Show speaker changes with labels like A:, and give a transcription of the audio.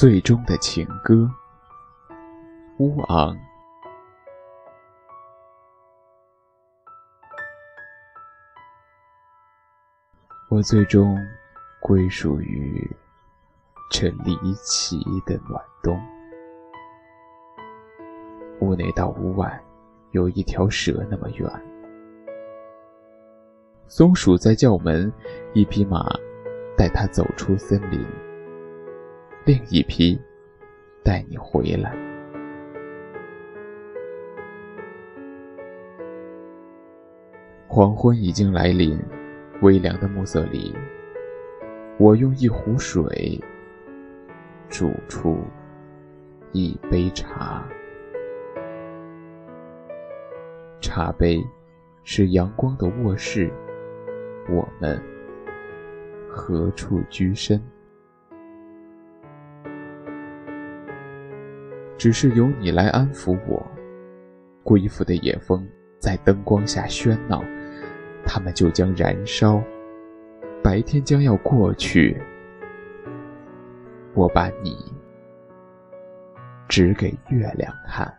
A: 最终的情歌，乌昂。我最终归属于这离奇的暖冬。屋内到屋外有一条蛇那么远。松鼠在叫门，一匹马带它走出森林。另一批，带你回来。黄昏已经来临，微凉的暮色里，我用一壶水煮出一杯茶。茶杯是阳光的卧室，我们何处居身？只是由你来安抚我。归附的野蜂在灯光下喧闹，它们就将燃烧。白天将要过去，我把你指给月亮看。